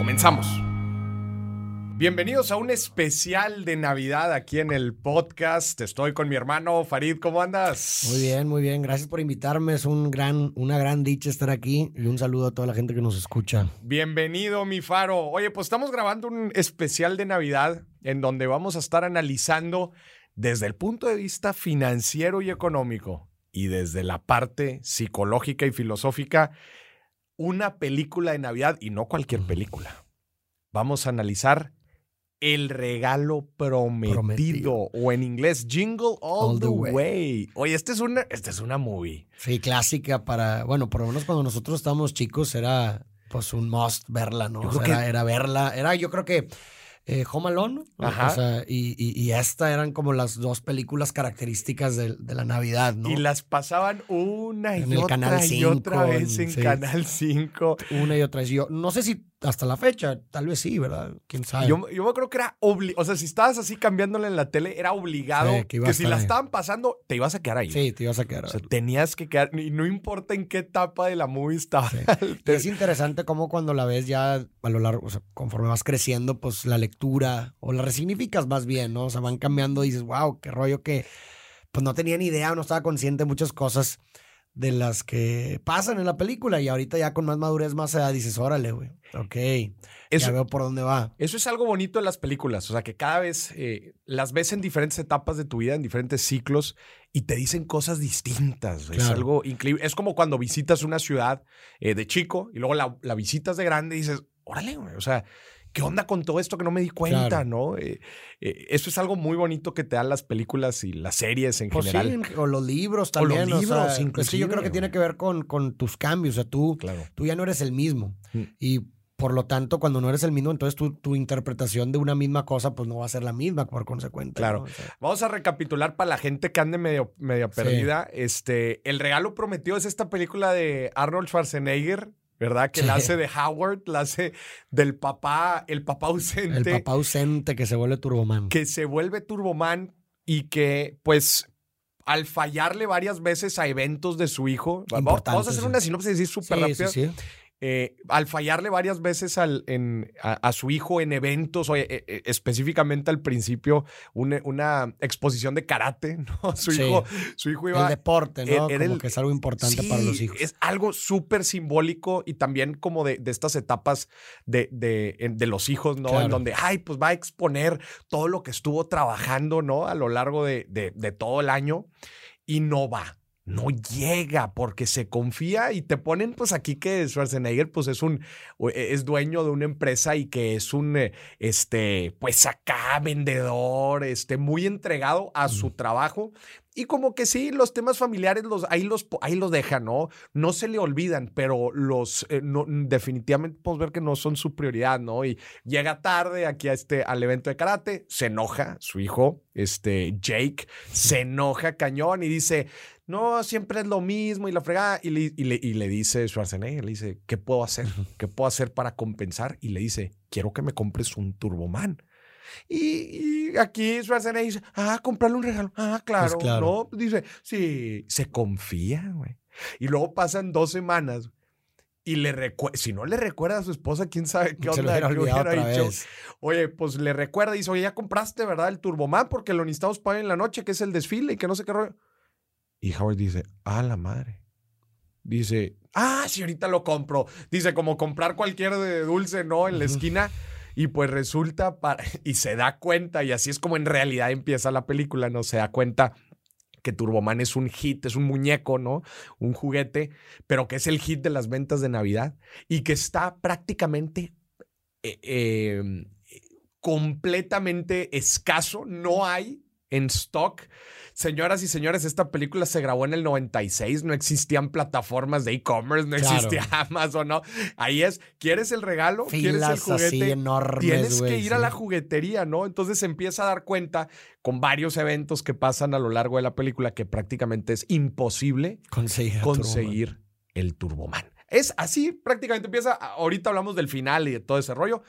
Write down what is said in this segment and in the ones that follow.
Comenzamos. Bienvenidos a un especial de Navidad aquí en el podcast. Estoy con mi hermano Farid. ¿Cómo andas? Muy bien, muy bien. Gracias por invitarme. Es un gran, una gran dicha estar aquí y un saludo a toda la gente que nos escucha. Bienvenido, mi faro. Oye, pues estamos grabando un especial de Navidad en donde vamos a estar analizando desde el punto de vista financiero y económico y desde la parte psicológica y filosófica una película de Navidad y no cualquier película. Vamos a analizar El regalo prometido, o en inglés Jingle All, the, way. Oye, esta es una esta es una movie. Sí, clásica para, bueno, por lo menos cuando nosotros estábamos chicos era pues un must verla, ¿no? era, era verla, era yo creo que eh, Home Alone. Ajá. y, esta eran como las dos películas características de, la Navidad, ¿no? Y las pasaban una y, otra, canal y otra vez en Canal 5. Una y otra vez. Yo no sé si hasta la fecha, tal vez sí, ¿verdad? ¿Quién sabe? Yo, yo creo que era obligado, o sea, si estabas así cambiándole en la tele, era obligado que, si la estaban pasando, te ibas a quedar ahí. Sí, te ibas a quedar ahí. O sea, tenías que quedar, y no importa en qué etapa de la movie estaba. es interesante cómo cuando la ves ya a lo largo, o sea, conforme vas creciendo, pues la lectura, o la resignificas más bien, ¿no? O sea, van cambiando y dices, wow, qué rollo que, pues no tenía ni idea, no estaba consciente de muchas cosas de las que pasan en la película y ahorita ya con más madurez, más edad dices, órale, güey, ok, eso, ya veo por dónde va. Eso es algo bonito en las películas, o sea, que cada vez eh, las ves en diferentes etapas de tu vida, en diferentes ciclos y te dicen cosas distintas. Es algo increíble. Es como cuando visitas una ciudad eh, de chico y luego la, la visitas de grande y dices, órale, güey, o sea, ¿qué onda con todo esto que no me di cuenta, no? Eh, eh, eso es algo muy bonito que te dan las películas y las series en pues general. Sí, o los libros también. O los libros, inclusive. yo creo que tiene que ver con, con tus cambios. O sea, tú, tú ya no eres el mismo. Mm. Y por lo tanto, cuando no eres el mismo, entonces tu, tu, interpretación de una misma cosa, pues no va a ser la misma por consecuencia. Claro. Vamos a recapitular para la gente que ande medio, medio perdida. Este, el regalo prometido es esta película de Arnold Schwarzenegger ¿verdad? Que la hace de Howard, la hace del papá, el papá ausente. El papá ausente que se vuelve Turboman. Que se vuelve Turboman y que, pues, al fallarle varias veces a eventos de su hijo, vamos a hacer una sinopsis así súper sí, rápida. Eh, al fallarle varias veces al, en, a, su hijo en eventos, o eh, eh, específicamente al principio, una, exposición de karate, ¿no? Su, hijo, su hijo iba... El deporte, ¿no? como que es algo importante para los hijos. Es algo súper simbólico y también como de, estas etapas de, de, los hijos, ¿no? En donde, ay, pues va a exponer todo lo que estuvo trabajando, ¿no? A lo largo de, de todo el año y no va no llega porque se confía y te ponen pues aquí que Schwarzenegger pues es un e, es dueño de una empresa y que es un eh, este pues acá vendedor este muy entregado a su trabajo y como que sí, los temas familiares los, ahí, los, ahí los dejan, ¿no? No se le olvidan, pero los eh, no, definitivamente podemos ver que no son su prioridad, ¿no? Y llega tarde aquí a este, al evento de karate, se enoja, su hijo, este Jake, se enoja cañón y dice, no, siempre es lo mismo y la fregada. Y le, y le, y le dice Schwarzenegger, le dice, ¿qué puedo hacer? ¿Qué puedo hacer para compensar? Y le dice, quiero que me compres un Turboman. Y, aquí Schwarzenegger dice, ah, comprarle un regalo. Ah, pues claro. No, dice, sí, se confía, güey. Y luego pasan dos semanas y le si no le recuerda a su esposa, quién sabe qué onda hubiera dicho. Oye, pues le recuerda y dice, oye, ya compraste, ¿verdad? El Turboman porque lo necesitamos para en la noche, que es el desfile y que no sé qué rollo. Y Howard dice, ah, la madre. Dice, ah, si ahorita lo compro. Dice, como comprar cualquier de dulce, ¿no? En la esquina. Y pues resulta, y se da cuenta, y así es como en realidad empieza la película, ¿no? Se da cuenta que Turboman es un hit, es un muñeco, ¿no? Un juguete, pero que es el hit de las ventas de Navidad y que está prácticamente eh, em, completamente escaso. No hay en stock. Señoras y señores, esta película se grabó en el 96, no existían plataformas de e-commerce, no existía Amazon, ¿no? Ahí es, ¿quieres el regalo? ¿Quieres el juguete? Tienes que ir a la juguetería, ¿no? Entonces se empieza a dar cuenta con varios eventos que pasan a lo largo de la película que prácticamente es imposible conseguir, conseguir el Turboman. Es así, prácticamente empieza. Ahorita hablamos del final y de todo ese rollo,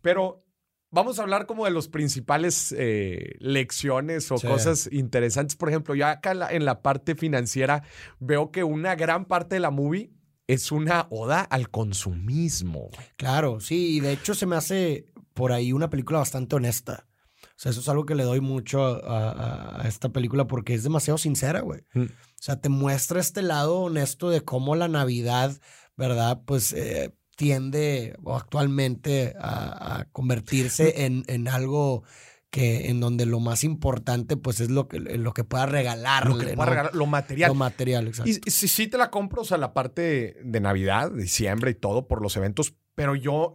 pero vamos a hablar como de los principales eh, lecciones o cosas interesantes. Por ejemplo, yo acá en la, parte financiera veo que una gran parte de la movie es una oda al consumismo. Claro, sí, y de hecho se me hace por ahí una película bastante honesta. O sea, eso es algo que le doy mucho a, esta película porque es demasiado sincera, güey. Mm. O sea, te muestra este lado honesto de cómo la Navidad, ¿verdad? Pues eh, tiende o actualmente a, convertirse en, en, algo que en donde lo más importante pues es lo que, lo que pueda regalar. Lo que pueda regalar, lo material. Lo material, exacto. Y, si sí te la compro, o sea, la parte de Navidad, diciembre y todo por los eventos, pero yo,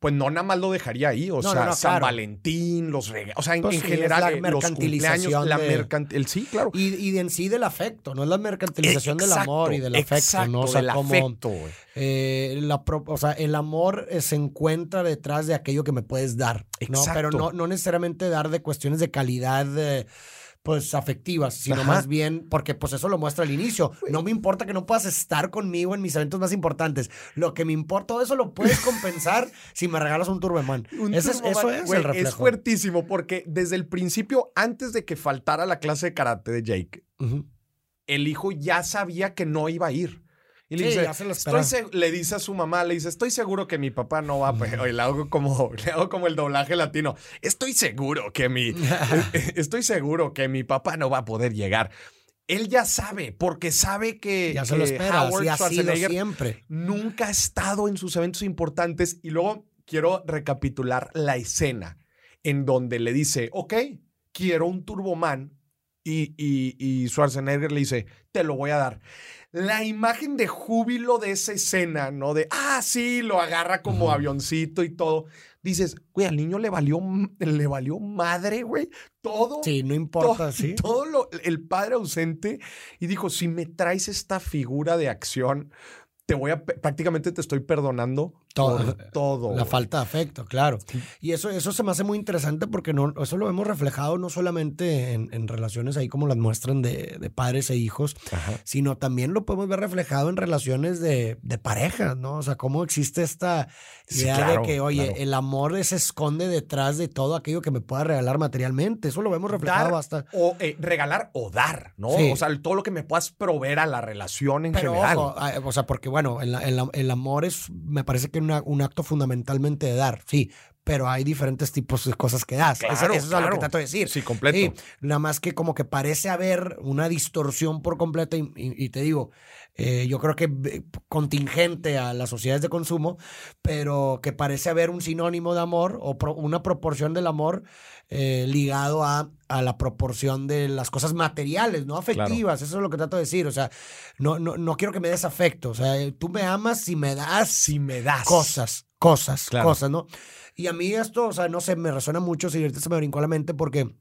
pues no nada más lo dejaría ahí. O sea, San Valentín, los regalos. O sea, en, pues general, la eh, los cumpleaños, la mercantil. Sí, claro. Y, y, en sí del afecto, no es la mercantilización del amor y del afecto, ¿no? O sea, como, afecto, eh, la o sea, el amor eh, se encuentra detrás de aquello que me puedes dar. ¿no? Pero no, no necesariamente dar de cuestiones de calidad pues afectivas, sino más bien porque pues eso lo muestra al inicio. No me importa que no puedas estar conmigo en mis eventos más importantes. Lo que me importa, todo eso lo puedes compensar si me regalas un Turboman. eso es el reflejo. Es fuertísimo porque desde el principio, antes de que faltara la clase de karate de Jake, el hijo ya sabía que no iba a ir. Y le, dice, le dice a su mamá, le dice, estoy seguro que mi papá no va, pero le hago como, le hago como el doblaje latino. Estoy seguro que mi, estoy seguro que mi papá no va a poder llegar. Él ya sabe, porque sabe que, ya se lo espera, Howard Schwarzenegger siempre. nunca ha estado en sus eventos importantes. Y luego quiero recapitular la escena en donde le dice, ok, quiero un Turboman. Y, y, y Schwarzenegger le dice, te lo voy a dar la imagen de júbilo de esa escena, ¿no? De, ah, sí, lo agarra como avioncito y todo. Dices, güey, al niño le valió, le valió madre, güey. Todo. Sí, no importa, sí. Todo lo, el padre ausente. Y dijo, si me traes esta figura de acción, te voy a, prácticamente te estoy perdonando todo. todo. La falta de afecto, claro. Y eso, eso se me hace muy interesante porque no, eso lo hemos reflejado no solamente en, relaciones ahí como las muestran de, padres e hijos, sino también lo podemos ver reflejado en relaciones de, de parejas, ¿no? O sea, cómo existe esta idea de que, oye, el amor se esconde detrás de todo aquello que me pueda regalar materialmente. Eso lo vemos reflejado hasta. O eh, regalar o dar, ¿no? O sea, todo lo que me puedas proveer a la relación en general. Ah, o sea, porque bueno, el, el amor es, me parece que un acto fundamentalmente de dar, sí, pero hay diferentes tipos de cosas que das. eso, es lo que trato de decir. Sí, completo. nada más que como que parece haber una distorsión por completo y, te digo, eh, yo creo que eh, contingente a las sociedades de consumo, pero que parece haber un sinónimo de amor o una proporción del amor eh, ligado a, a, la proporción de las cosas materiales, no afectivas. Eso es lo que trato de decir. O sea, no, no, no quiero que me des afecto. O sea, tú me amas si me das. Si me das. Cosas, cosas, cosas, ¿no? Y a mí esto, o sea, no sé, me resuena mucho, si ahorita se me brincó a la mente porque...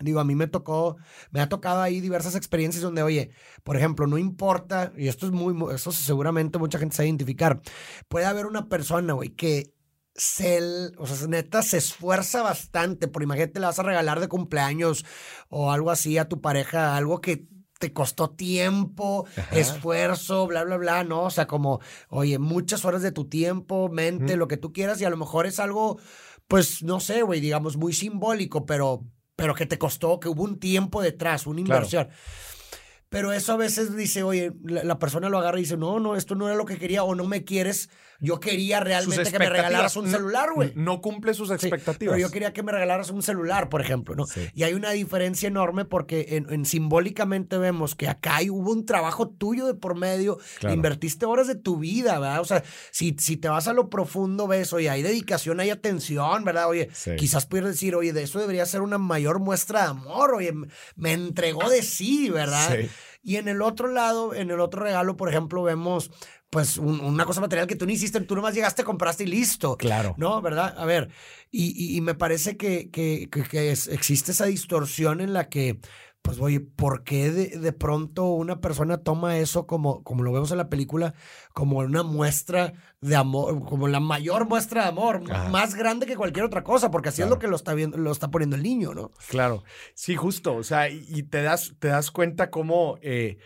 Digo, a mí me tocó, me ha tocado ahí diversas experiencias donde, oye, por ejemplo, no importa, y esto es muy, eso seguramente mucha gente sabe identificar, puede haber una persona, güey, que se, o sea, neta, se esfuerza bastante, por imagínate, le vas a regalar de cumpleaños o algo así a tu pareja, algo que te costó tiempo, esfuerzo, bla, bla, bla, ¿no? O sea, como, oye, muchas horas de tu tiempo, mente, lo que tú quieras, y a lo mejor es algo, pues, no sé, güey, digamos, muy simbólico, pero, pero que te costó, que hubo un tiempo detrás, una inversión. Pero eso a veces dice, oye, la, persona lo agarra y dice, no, no, esto no era lo que quería o no me quieres. Yo quería realmente que me regalaras un celular, güey. No, cumple sus expectativas. pero yo quería que me regalaras un celular, por ejemplo, ¿no? Y hay una diferencia enorme porque en, simbólicamente vemos que acá hubo un trabajo tuyo de por medio, invertiste horas de tu vida, ¿verdad? O sea, si, si te vas a lo profundo, ves, oye, hay dedicación, hay atención, ¿verdad? Oye, quizás pudieras decir, oye, de eso debería ser una mayor muestra de amor, oye, me entregó de sí, ¿verdad? Sí. Y en el otro lado, en el otro regalo, por ejemplo, vemos pues una cosa material que tú no hiciste, tú nomás llegaste, compraste y listo. Claro. ¿No? ¿Verdad? A ver, y, y, me parece que, que, que, existe esa distorsión en la que, pues, oye, ¿por qué de, de, pronto una persona toma eso como, como lo vemos en la película, como una muestra de amor, como la mayor muestra de amor, más grande que cualquier otra cosa, porque así es lo que lo está viendo, lo está poniendo el niño, ¿no? Claro. Sí, justo. O sea, y, te das, te das cuenta cómo. Eh,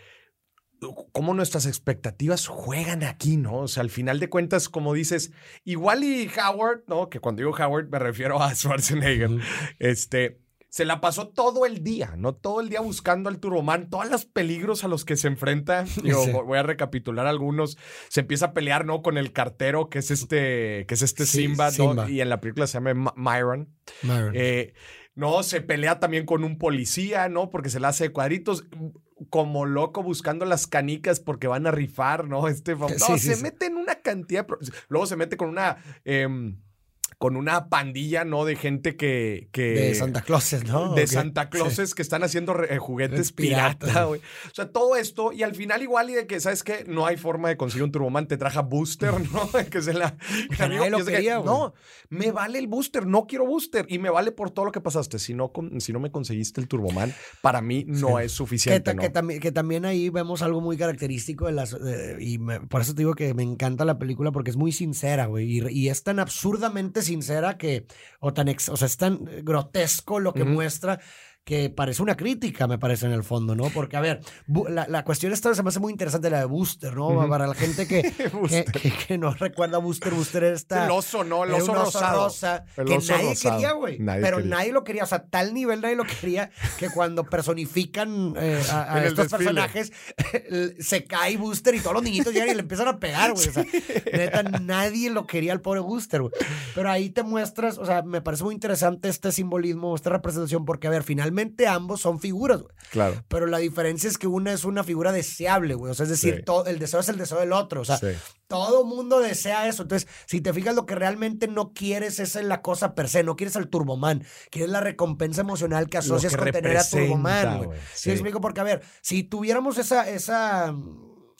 cómo nuestras expectativas juegan aquí, ¿no? O sea, al final de cuentas, como dices, igual y Howard, ¿no? Que cuando digo Howard me refiero a Schwarzenegger, este, se la pasó todo el día, ¿no? Todo el día buscando al Turboman, todos los peligros a los que se enfrenta. Yo voy a recapitular algunos. Se empieza a pelear, ¿no? Con el cartero, que es este, que es este Simba, ¿no? Y en la película se llama Myron. Myron. Eh, no, se pelea también con un policía, ¿no? Porque se la hace de cuadritos como loco buscando las canicas porque van a rifar, ¿no? Este no, se mete en una cantidad. Luego se mete con una. Em, con una pandilla, ¿no? De gente que. que de Santa Clauses, ¿no? De Santa Clauses que están haciendo eh, juguetes pirata, güey. O sea, todo esto, y al final, igual, y de que, ¿sabes qué? No hay forma de conseguir un turboman, te traja booster, ¿no? que se la. no, me vale el booster, no quiero booster. Y me vale por todo lo que pasaste. Si no, si no me conseguiste el turboman, para mí no es suficiente. Que, también, que también ahí vemos algo muy característico de las. y por eso te digo que me encanta la película porque es muy sincera, güey. Y, y es tan absurdamente sincera que, o tan, o sea, es tan grotesco lo que muestra que parece una crítica, me parece, en el fondo, ¿no? Porque, a ver, la, la cuestión esta se me hace muy interesante, la de Booster, ¿no? Para la gente que, que, no recuerda Booster, Booster está... El oso, ¿no? El oso, rosa, que nadie quería, güey. Pero nadie lo quería, o sea, tal nivel nadie lo quería que cuando personifican eh, a, estos personajes, se cae Booster y todos los niñitos llegan y le empiezan a pegar, güey. O sea, neta, nadie lo quería al pobre Booster, güey. Pero ahí te muestras, o sea, me parece muy interesante este simbolismo, esta representación, porque, a ver, finalmente ambos son figuras, güey. Claro. Pero la diferencia es que una es una figura deseable, güey. O sea, es decir, todo, el deseo es el deseo del otro. O sea, todo mundo desea eso. Entonces, si te fijas, lo que realmente no quieres es la cosa per se. No quieres al Turboman. Quieres la recompensa emocional que asocias con tener a Turboman, güey. ¿Sí? explico? Porque, a ver, si tuviéramos esa, esa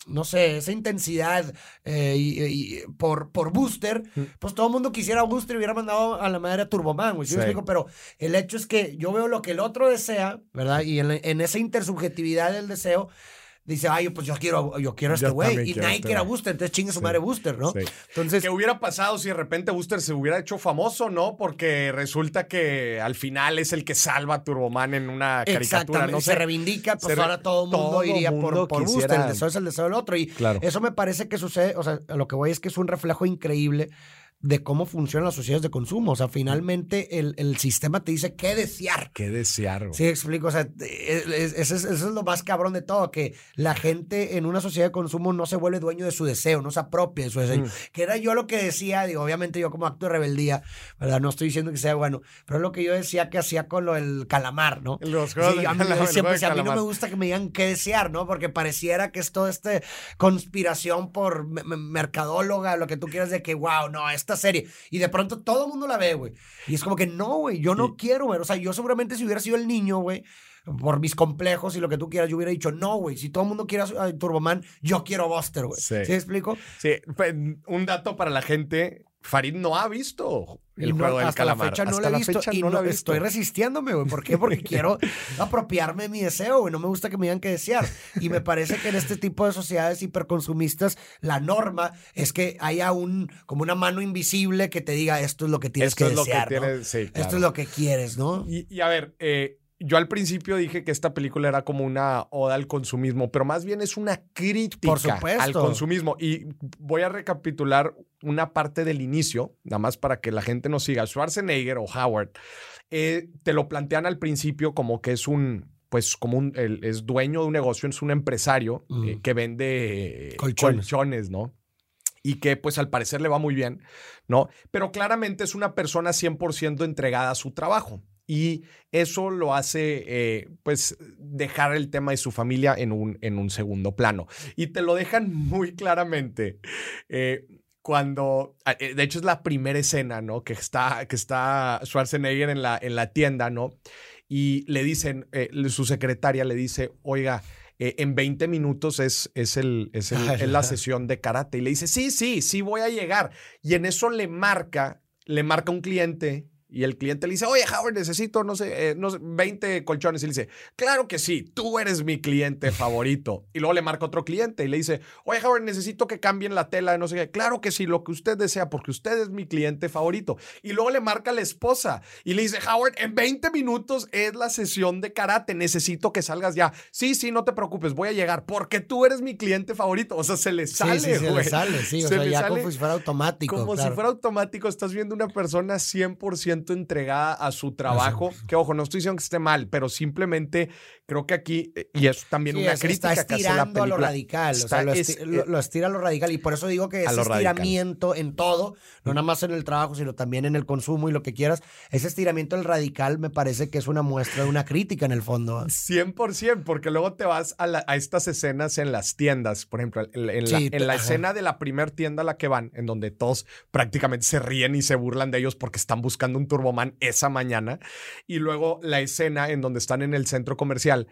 no sé, esa intensidad eh, y, por, por Booster, pues todo el mundo quisiera Booster y hubiera mandado a la madre a Turboman, güey. ¿sí Pero el hecho es que yo veo lo que el otro desea, ¿verdad? Y en, en esa intersubjetividad del deseo, dice, ay, pues yo quiero, yo quiero a este güey. Y nadie quiere a Booster, entonces chingue su madre Booster, ¿no? Entonces. ¿Qué hubiera pasado si de repente Booster se hubiera hecho famoso, no? Porque resulta que al final es el que salva a Turboman en una caricatura. No se reivindica, pues ahora todo el mundo iría por, por Booster. El deseo es el deseo del otro. Y eso me parece que sucede, o sea, lo que voy es que es un reflejo increíble de cómo funcionan las sociedades de consumo. O sea, finalmente el, el sistema te dice qué desear. Qué desear. Sí, explico. O sea, eso es, lo más cabrón de todo, que la gente en una sociedad de consumo no se vuelve dueño de su deseo, no se apropia de su deseo. Mm. Que era yo lo que decía, digo, obviamente yo como acto de rebeldía, ¿verdad? No estoy diciendo que sea bueno, pero es lo que yo decía que hacía con lo del calamar, ¿no? Los juegos a mí, siempre, a mí no me gusta que me digan qué desear, ¿no? Porque pareciera que es toda esta conspiración por mercadóloga, lo que tú quieras de que, wow, no, esta serie. Y de pronto todo el mundo la ve, güey. Y es como que no, güey, yo no quiero, güey. O sea, yo seguramente si hubiera sido el niño, güey, por mis complejos y lo que tú quieras, yo hubiera dicho, no, güey, si todo el mundo quiere a Turboman, yo quiero Buster, güey. Sí. ¿Sí explico? Sí, un dato para la gente, Farid no ha visto el juego del hasta La fecha no lo he visto y no, estoy resistiéndome, güey. ¿Por qué? Porque quiero apropiarme de mi deseo, güey. No me gusta que me digan que desear. Y me parece que en este tipo de sociedades hiperconsumistas, la norma es que haya un, como una mano invisible que te diga esto es lo que tienes que desear. Esto es lo que quieres, ¿no? Y, y a ver, eh, yo al principio dije que esta película era como una oda al consumismo, pero más bien es una crítica al consumismo. Y voy a recapitular una parte del inicio, nada más para que la gente nos siga. Schwarzenegger o Howard eh, te lo plantean al principio como que es un, pues como un, es dueño de un negocio, es un empresario eh, que vende colchones, ¿no? y que pues al parecer le va muy bien, ¿no? Pero claramente es una persona 100% entregada a su trabajo. Y eso lo hace, eh, pues, dejar el tema de su familia en un, en un segundo plano. Y te lo dejan muy claramente. Eh, cuando, ah, eh, de hecho es la primera escena, ¿no? Que está, que está Schwarzenegger en la, en la tienda, ¿no? Y le dicen, su secretaria le dice, oiga, eh, en 20 minutos es, es, el, es, es la sesión de karate. Y le dice, sí, sí, sí voy a llegar. Y en eso le marca, le marca un cliente y el cliente le dice, oye, Howard, necesito, no sé, eh, no 20 colchones. Y le dice, claro que sí, tú eres mi cliente favorito. Y luego le marca otro cliente y le dice, oye, Howard, necesito que cambien la tela no sé qué. Claro que sí, lo que usted desea, porque usted es mi cliente favorito. Y luego le marca la esposa y le dice, Howard, en 20 minutos es la sesión de karate. Necesito que salgas ya. Sí, sí, no te preocupes, voy a llegar porque tú eres mi cliente favorito. O sea, se le sale, sí, sí, se le sale, sí. O sea, ya como si fuera automático. Como si fuera automático, estás viendo una persona 100% entregada a su trabajo. Que ojo, no estoy diciendo que esté mal, pero simplemente creo que aquí, eh, y es también una crítica está que hace la película. a lo radical, o sea, lo, estira a lo radical. Y por eso digo que ese estiramiento en todo, no nada más en el trabajo, sino también en el consumo y lo que quieras, ese estiramiento del radical me parece que es una muestra de una crítica en el fondo. 100%, porque luego te vas a, a estas escenas en las tiendas, por ejemplo, en, la, escena de la primer tienda a la que van, en donde todos prácticamente se ríen y se burlan de ellos porque están buscando un Turboman esa mañana, y luego la escena en donde están en el centro comercial,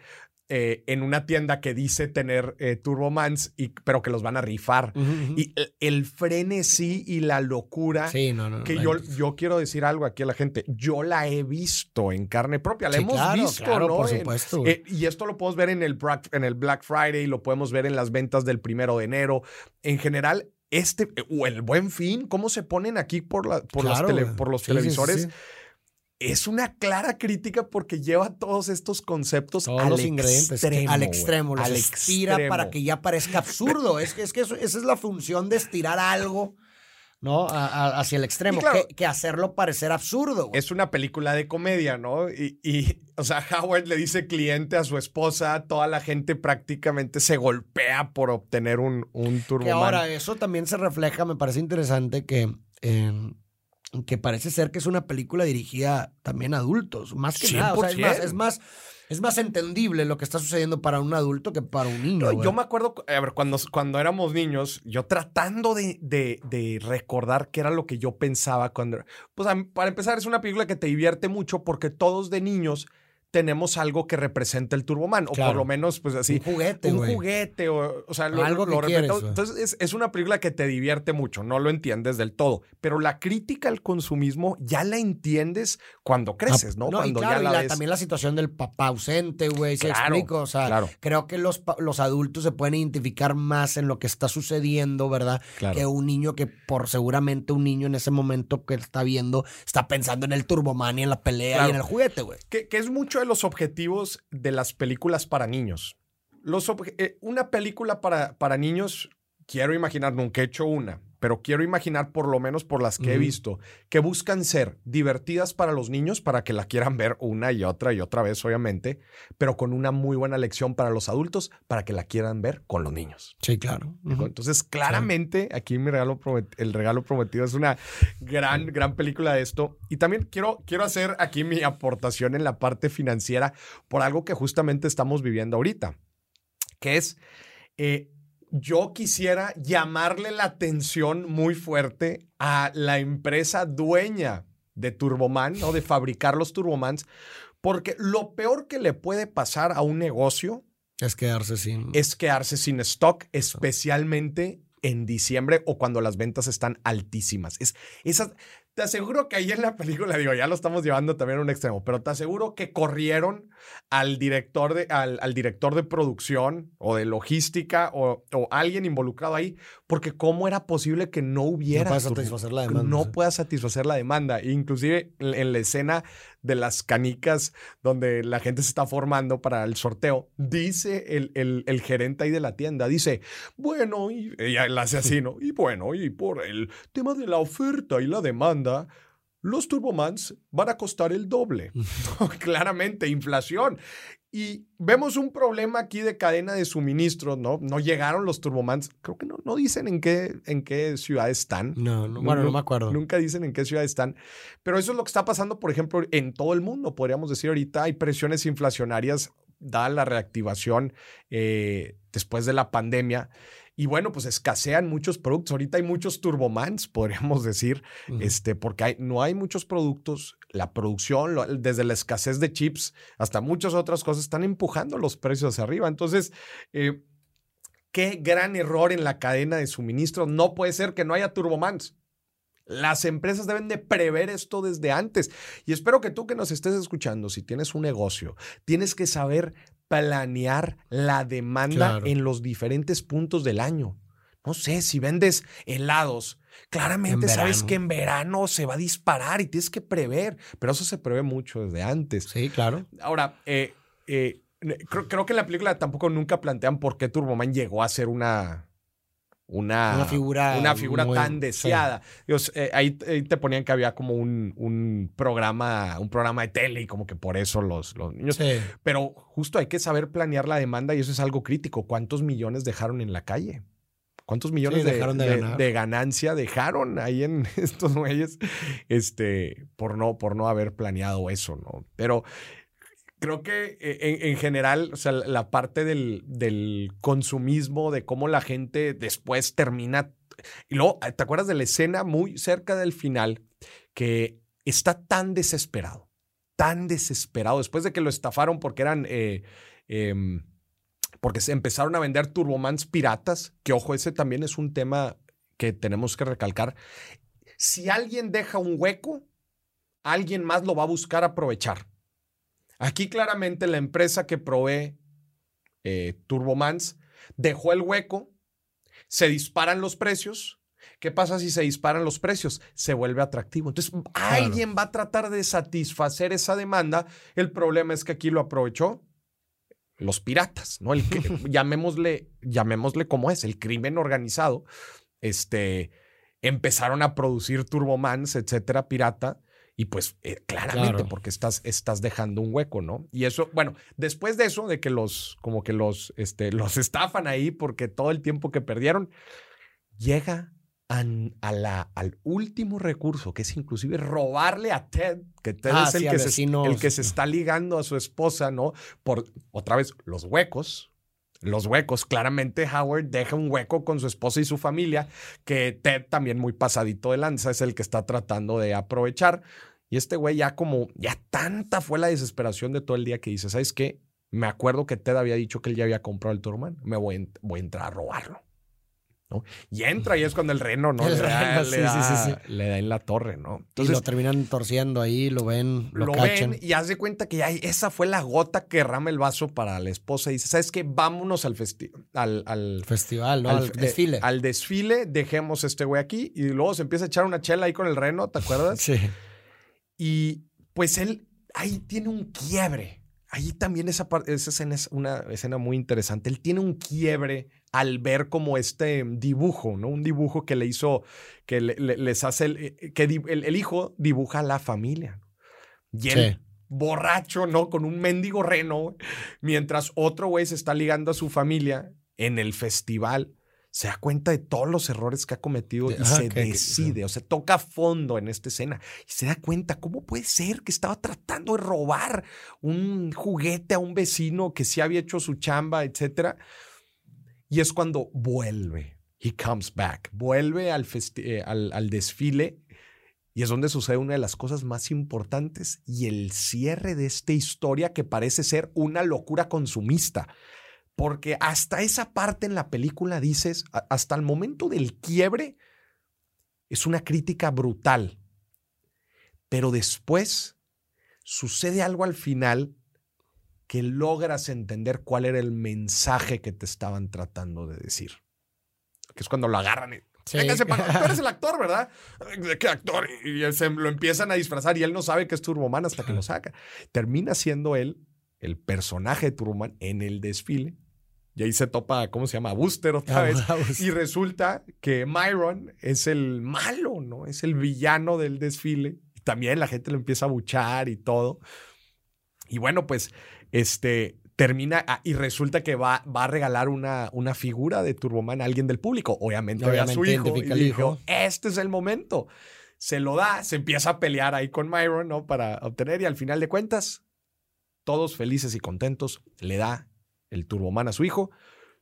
eh, en una tienda que dice tener eh, Turbomans, y, pero que los van a rifar. Y el, frenesí y la locura. Sí, no, no, que yo, yo quiero decir algo aquí a la gente. Yo la he visto en carne propia. La hemos visto, claro, ¿no? Por supuesto. Eh, y esto lo podemos ver en el, en el Black Friday, lo podemos ver en las ventas del primero de enero. En general, este, o el buen fin, cómo se ponen aquí por, la, por, por los televisores es una clara crítica porque lleva todos estos conceptos todos al los ingredientes extremo, al extremo, los al estira para que ya parezca absurdo. es que, es que esa es la función de estirar algo. ¿No? hacia el extremo, que, hacerlo parecer absurdo. Es una película de comedia, ¿no? Y, y, o sea, Howard le dice cliente a su esposa, toda la gente prácticamente se golpea por obtener un, un turbo. Que ahora, eso también se refleja, me parece interesante que que parece ser que es una película dirigida también a adultos, más que nada. O sea, es, más, es, más, entendible lo que está sucediendo para un adulto que para un niño. yo me acuerdo, a ver, cuando, cuando éramos niños, yo tratando de, de, recordar qué era lo que yo pensaba cuando... Pues para empezar, es una película que te divierte mucho porque todos de niños tenemos algo que representa el Turboman, o por lo menos, pues así. Un juguete, Un juguete, o, o sea, lo, algo lo que Entonces, es, una película que te divierte mucho, no lo entiendes del todo, pero la crítica al consumismo ya la entiendes cuando creces, ¿no? cuando ya la, también la situación del papá ausente, güey, si explico, o sea, creo que los, los adultos se pueden identificar más en lo que está sucediendo, ¿verdad? Que un niño que por seguramente un niño en ese momento que está viendo está pensando en el Turboman y en la pelea y en el juguete, güey. Que, que es mucho los objetivos de las películas para niños. Eh, una película para, para niños, quiero imaginar, nunca he hecho una, pero quiero imaginar por lo menos por las que he visto, que buscan ser divertidas para los niños para que la quieran ver una y otra y otra vez, obviamente, pero con una muy buena lección para los adultos para que la quieran ver con los niños. Sí, claro. Entonces, claramente, aquí mi regalo el regalo prometido es una gran, gran película de esto. Y también quiero, quiero hacer aquí mi aportación en la parte financiera por algo que justamente estamos viviendo ahorita, que es... Eh, yo quisiera llamarle la atención muy fuerte a la empresa dueña de Turboman, ¿no? De fabricar los Turbomans, porque lo peor que le puede pasar a un negocio es quedarse sin es quedarse sin stock, especialmente en diciembre o cuando las ventas están altísimas. Es, esas, te aseguro que ahí en la película, digo, ya lo estamos llevando también a un extremo, pero te aseguro que corrieron al director de, al, al director de producción o de logística o, o, alguien involucrado ahí, porque cómo era posible que no hubiera... No pueda satisfacer la demanda. No pueda satisfacer la demanda. Inclusive en la escena de las canicas donde la gente se está formando para el sorteo, dice el, el, el gerente ahí de la tienda, dice, bueno, y ella la hace así, ¿no? Y bueno, y por el tema de la oferta y la demanda, los Turbomans van a costar el doble. Claramente, inflación. Y vemos un problema aquí de cadena de suministro, ¿no? No llegaron los Turbomans. Creo que no, no dicen en qué, en qué ciudad están. No, no, bueno, no, me acuerdo. Nunca dicen en qué ciudad están. Pero eso es lo que está pasando, por ejemplo, en todo el mundo, podríamos decir ahorita. Hay presiones inflacionarias, dada la reactivación eh, después de la pandemia. Y bueno, pues escasean muchos productos. Ahorita hay muchos turbomans, podríamos decir, este, porque hay, no hay muchos productos. la producción, desde la escasez de chips hasta muchas otras cosas, están empujando los precios hacia arriba. Entonces, eh, qué gran error en la cadena de suministro. No puede ser que no haya turbomans. Las empresas deben de prever esto desde antes. Y espero que tú que nos estés escuchando, si tienes un negocio, tienes que saber planear la demanda en los diferentes puntos del año. No sé, si vendes helados, claramente sabes que en verano se va a disparar y tienes que prever, pero eso se prevé mucho desde antes. Sí, claro. Ahora, eh, eh, creo, que en la película tampoco nunca plantean por qué Turboman llegó a ser una, una, figura, una figura tan deseada. Eh, ahí, te ponían que había como un, un, programa, un programa de tele y como que por eso los, los niños. Pero justo hay que saber planear la demanda y eso es algo crítico. ¿Cuántos millones dejaron en la calle? ¿Cuántos millones de, de, ganancia dejaron ahí en estos güeyes este, por, no, por no haber planeado eso? ¿no? Pero creo que eh, en, general, o sea, la parte del, consumismo, de cómo la gente después termina. Y luego, ¿te acuerdas de la escena muy cerca del final que está tan desesperado, tan desesperado, después de que lo estafaron porque eran. Eh, em, porque se empezaron a vender turbomans piratas, que ojo, ese también es un tema que tenemos que recalcar. Si alguien deja un hueco, alguien más lo va a buscar aprovechar. Aquí claramente la empresa que provee eh, Turbomans dejó el hueco, se disparan los precios. ¿Qué pasa si se disparan los precios? Se vuelve atractivo. Entonces, alguien va a tratar de satisfacer esa demanda. El problema es que aquí lo aprovechó los piratas, ¿no? El que, llamémosle, llamémosle como es, el crimen organizado. Este, empezaron a producir Turbomans, etcétera, pirata y pues eh, claramente porque estás, estás dejando un hueco, ¿no? Y eso, bueno, después de eso, de que los, como que los, este, los estafan ahí porque todo el tiempo que perdieron, llega a, la, al último recurso, que es inclusive robarle a Ted, que Ted ah, es el, que se, el que se está ligando a su esposa, ¿no? Por, otra vez, los huecos, los huecos. Claramente Howard deja un hueco con su esposa y su familia, que Ted también muy pasadito de lanza es el que está tratando de aprovechar. Y este güey ya como, ya tanta fue la desesperación de todo el día que dice, ¿sabes qué? Me acuerdo que Ted había dicho que él ya había comprado el Turman, me voy, voy a entrar a robarlo. Y entra y es cuando el reno, ¿no? le, da, le, da, en la torre, ¿no? Entonces, y lo terminan torciendo ahí, lo ven, lo, lo ven y haz de cuenta que ya esa fue la gota que derrama el vaso para la esposa. Y dice, ¿sabes qué? Vámonos al, al, al, festival, ¿no? Al, desfile. al desfile, dejemos este güey aquí y luego se empieza a echar una chela ahí con el reno, ¿te acuerdas? Sí. Y pues él ahí tiene un quiebre. Ahí también esa, esa escena es una escena muy interesante. Él tiene un quiebre al ver como este dibujo, ¿no? Un dibujo que le hizo, que les hace, el, eh, que el, hijo dibuja a la familia. Y él, borracho, ¿no? Con un mendigo reno, mientras otro güey se está ligando a su familia en el festival, se da cuenta de todos los errores que ha cometido y se decide, o sea, toca fondo en esta escena y se da cuenta, ¿cómo puede ser que estaba tratando de robar un juguete a un vecino que sí había hecho su chamba, etcétera? Y es cuando vuelve. He comes back. Vuelve al, eh, al, desfile y es donde sucede una de las cosas más importantes y el cierre de esta historia que parece ser una locura consumista. Porque hasta esa parte en la película dices, hasta el momento del quiebre, es una crítica brutal. Pero después sucede algo al final que logras entender cuál era el mensaje que te estaban tratando de decir. Que es cuando lo agarran y. tú eres el actor, ¿verdad? qué actor? Y se lo empiezan a disfrazar y él no sabe que es Turboman hasta que lo saca. Termina siendo él el personaje de Turboman en el desfile. Y ahí se topa, ¿cómo se llama? Booster otra vez. Y resulta que Myron es el malo, ¿no? Es el villano del desfile. Y también la gente lo empieza a buchar y todo. Y bueno, pues este, termina ah, y resulta que va, va a regalar una, una, figura de Turboman a alguien del público. Obviamente, a su hijo. Y dijo, este es el momento. Se lo da, se empieza a pelear ahí con Myron, ¿no? Para obtener y al final de cuentas, todos felices y contentos, le da el Turboman a su hijo.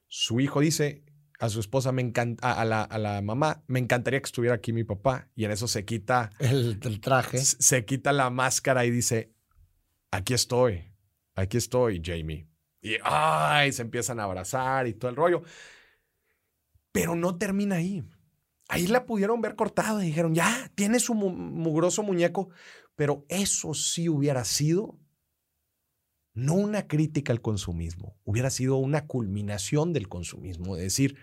Su hijo dice, a su esposa, me encanta, a, la, a, la, mamá, me encantaría que estuviera aquí mi papá. Y en eso se quita el, traje. Se, quita la máscara y dice, aquí estoy, aquí estoy, Jamie. Y ay, se empiezan a abrazar y todo el rollo. Pero no termina ahí. Ahí la pudieron ver cortada y dijeron, ya, tiene su mugroso muñeco. Pero eso sí hubiera sido no una crítica al consumismo, hubiera sido una culminación del consumismo, es decir,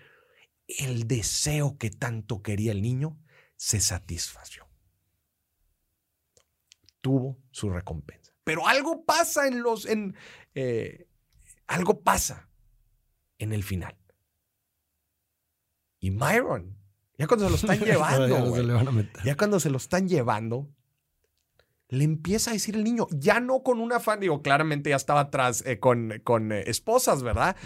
el deseo que tanto quería el niño se satisfació. Tuvo su recompensa. Pero algo pasa en los, en, eh, algo pasa en el final. Y Myron, ya cuando se lo están llevando, ya cuando se lo están llevando, le empieza a decir el niño, ya no con un afán, digo, claramente ya estaba atrás eh, con, con eh, esposas, ¿verdad?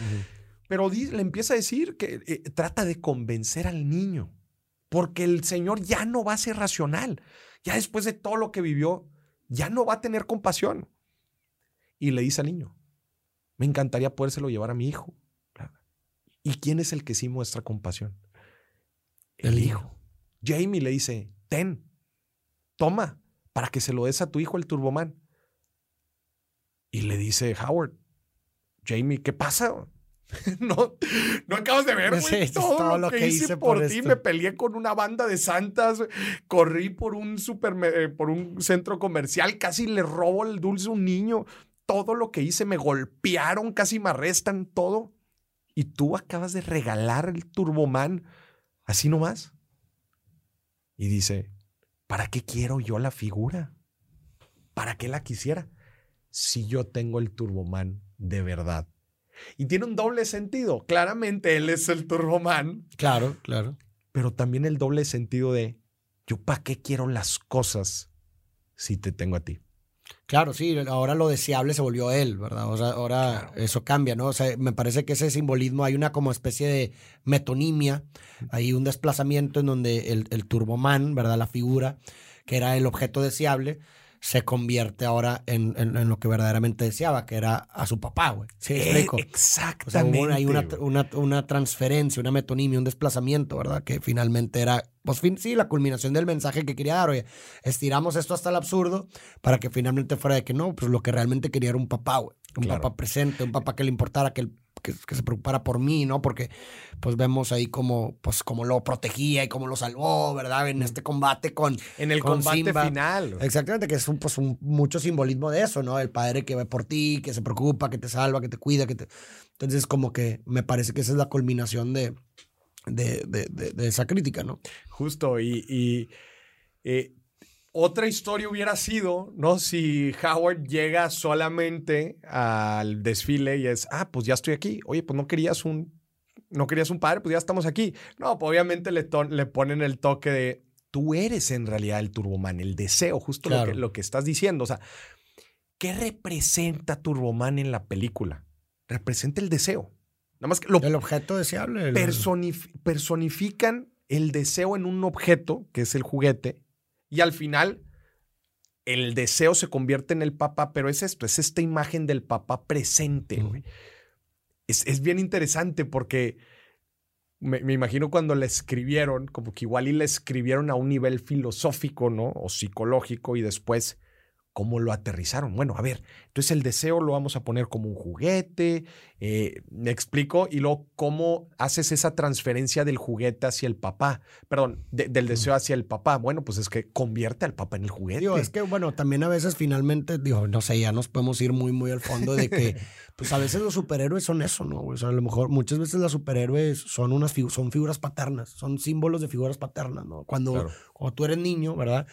Pero le empieza a decir que eh, trata de convencer al niño, porque el Señor ya no va a ser racional, ya después de todo lo que vivió, ya no va a tener compasión. Y le dice al niño, me encantaría podérselo llevar a mi hijo. ¿Y quién es el que sí muestra compasión? El, hijo. Jamie le dice, ten, toma, para que se lo des a tu hijo el Turboman. Y le dice Howard, Jamie, ¿qué pasa? no, no acabas de ver, todo, lo, que, hice por, ti. Me peleé con una banda de santas, corrí por un, super, eh, por un centro comercial, casi le robo el dulce a un niño. Todo lo que hice, me golpearon, casi me arrestan, todo. Y tú acabas de regalar el Turboman así nomás. Y dice, ¿Para qué quiero yo la figura? ¿Para qué la quisiera? Si yo tengo el Turboman de verdad. Y tiene un doble sentido. Claramente él es el Turboman. Claro, claro. Pero también el doble sentido de yo para qué quiero las cosas si te tengo a ti. Claro, sí, ahora lo deseable se volvió él, ¿verdad? O sea, ahora eso cambia, ¿no? O sea, me parece que ese simbolismo hay una como especie de metonimia, hay un desplazamiento en donde el, el Turboman, ¿verdad? La figura, que era el objeto deseable, se convierte ahora en, en, lo que verdaderamente deseaba, que era a su papá, güey. ¿Sí explico? exactamente. hay una, una, una, transferencia, una metonimia, un desplazamiento, ¿verdad? Que finalmente era, pues fin, sí, la culminación del mensaje que quería dar. Oye, estiramos esto hasta el absurdo para que finalmente fuera de que no, pues lo que realmente quería era un papá, güey. Un papá presente, un papá que le importara que el que, se preocupara por mí, ¿no? Porque pues vemos ahí como, pues, como lo protegía y cómo lo salvó, ¿verdad? En este combate con En el combate final. Exactamente, que es un, pues, un, mucho simbolismo de eso, ¿no? El padre que va por ti, que se preocupa, que te salva, que te cuida, que te... Entonces como que me parece que esa es la culminación de, de, de, esa crítica, ¿no? Justo, y... y eh, otra historia hubiera sido, ¿no? Si Howard llega solamente al desfile y es, ah, pues ya estoy aquí. Oye, pues no querías un, no querías un padre, pues ya estamos aquí. No, pues obviamente le, le ponen el toque de, tú eres en realidad el Turboman, el deseo, justo lo, que, lo que estás diciendo. O sea, ¿qué representa Turboman en la película? Representa el deseo. Nada más que lo, el objeto deseable. personifican el deseo en un objeto, que es el juguete, y al final, el deseo se convierte en el papá, pero es esto, es esta imagen del papá presente. Es, bien interesante porque me, me, imagino cuando la escribieron, como que igual y la escribieron a un nivel filosófico, ¿no? O psicológico y después ¿Cómo lo aterrizaron? Bueno, a ver, entonces el deseo lo vamos a poner como un juguete, eh, me explico, y luego cómo haces esa transferencia del juguete hacia el papá, perdón, del deseo hacia el papá. Bueno, pues es que convierte al papá en el juguete. Digo, es que bueno, también a veces finalmente, digo, no sé, ya nos podemos ir muy, muy al fondo de que, pues a veces los superhéroes son eso, ¿no? O sea, a lo mejor muchas veces los superhéroes son unas son figuras paternas, son símbolos de figuras paternas, ¿no? Cuando, cuando tú eres niño, ¿verdad?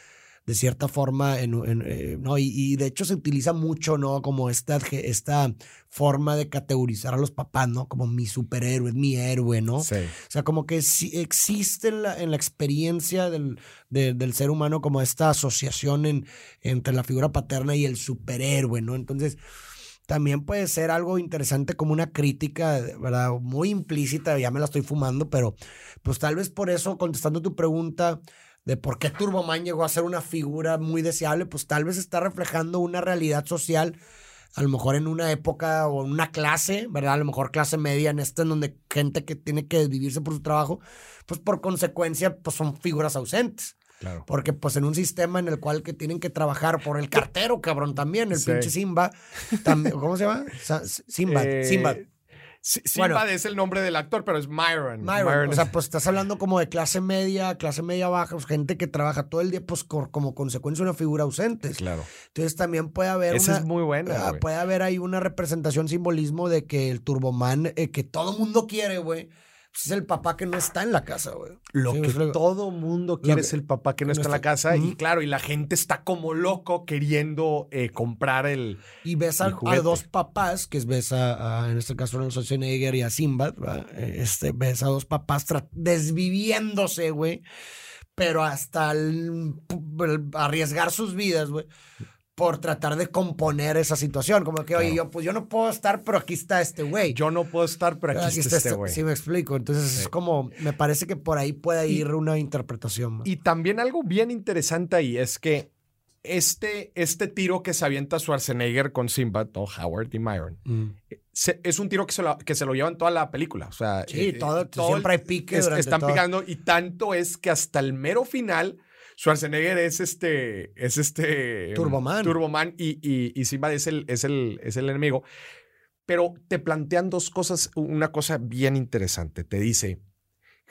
De cierta forma, en, eh, ¿no? Y, de hecho se utiliza mucho, ¿no? Como esta, esta forma de categorizar a los papás, ¿no? Como mi superhéroe, mi héroe, ¿no? Sí. O sea, como que si existe en la, en la experiencia del, del, ser humano como esta asociación en, entre la figura paterna y el superhéroe, ¿no? Entonces también puede ser algo interesante como una crítica, ¿verdad? Muy implícita, ya me la estoy fumando, pero pues tal vez por eso, contestando tu pregunta, de por qué Turboman llegó a ser una figura muy deseable, pues tal vez está reflejando una realidad social a lo mejor en una época o en una clase, ¿verdad? A lo mejor clase media en esta en donde gente que tiene que vivirse por su trabajo, pues por consecuencia, pues son figuras ausentes. Claro. Porque pues en un sistema en el cual que tienen que trabajar por el cartero, cabrón, también, el Sí. pinche Simba, también, ¿cómo se llama? Simba, Eh, Simba. Sí, Bueno. es el nombre del actor, pero es Myron. Myron, o sea, pues estás hablando como de clase media, clase media baja, pues, gente que trabaja todo el día, pues como consecuencia una figura ausente. claro. Entonces también puede haber Esa una, es muy buena, ah, puede haber ahí una representación, simbolismo de que el Turboman eh, que todo mundo quiere, güey, pues es el papá que no está en la casa, güey. Lo Sí, que lo- todo mundo quiere que- es el papá que no está en la casa. Y claro, y la gente está como loco queriendo eh, comprar el. Y ves a, dos papás, que es ves a, a, en este caso a Schwarzenegger y a Simba, ¿verdad? Eh, este, ves a dos papás desviviéndose, güey, pero hasta el- el arriesgar sus vidas, güey, por tratar de componer esa situación. Como que, oye, Claro. yo, pues yo no puedo estar, pero aquí está este güey. Yo no puedo estar, pero aquí, está este güey. Sí, me explico. Entonces es como, me parece que por ahí puede Y- ir una interpretación. Y también algo bien interesante ahí es que este, este tiro que se avienta Schwarzenegger con Simba, no, Howard y Myron, Mm. se- es un tiro que se, lo, que se lo llevan toda la película. O sea, Sí, eh, todo- todo siempre hay pique es- están todo. picando y tanto es que hasta el mero final Schwarzenegger es este es este Turboman. Turboman y, y, y Simba es el, es, el, es el enemigo. Pero te plantean dos cosas, una cosa bien interesante. Te dice,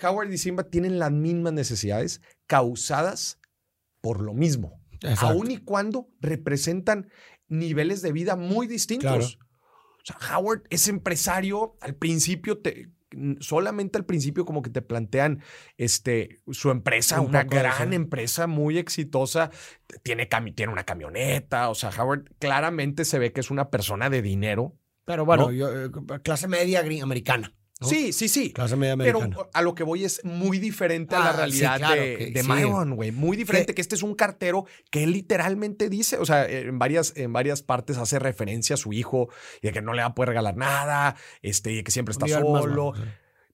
Howard y Simba tienen las mismas necesidades causadas por lo mismo Exacto. aun y cuando representan niveles de vida muy distintos. Claro. O sea, Howard es empresario, al principio te solamente al principio como que te plantean este su empresa, Un una gran empresa muy exitosa, tiene cami- tiene una camioneta, o sea, Howard claramente se ve que es una persona de dinero. Pero bueno, ¿no? yo, eh, clase media americana. ¿No? Sí, sí, sí. Clase media Pero a lo que voy es muy diferente a Ah, la sí, realidad claro de, que de sí. Myron, güey. Muy diferente que este es un cartero que él literalmente dice, o sea, en varias, en varias partes hace referencia a su hijo y de que no le va a poder regalar nada, este, y de que siempre está más solo.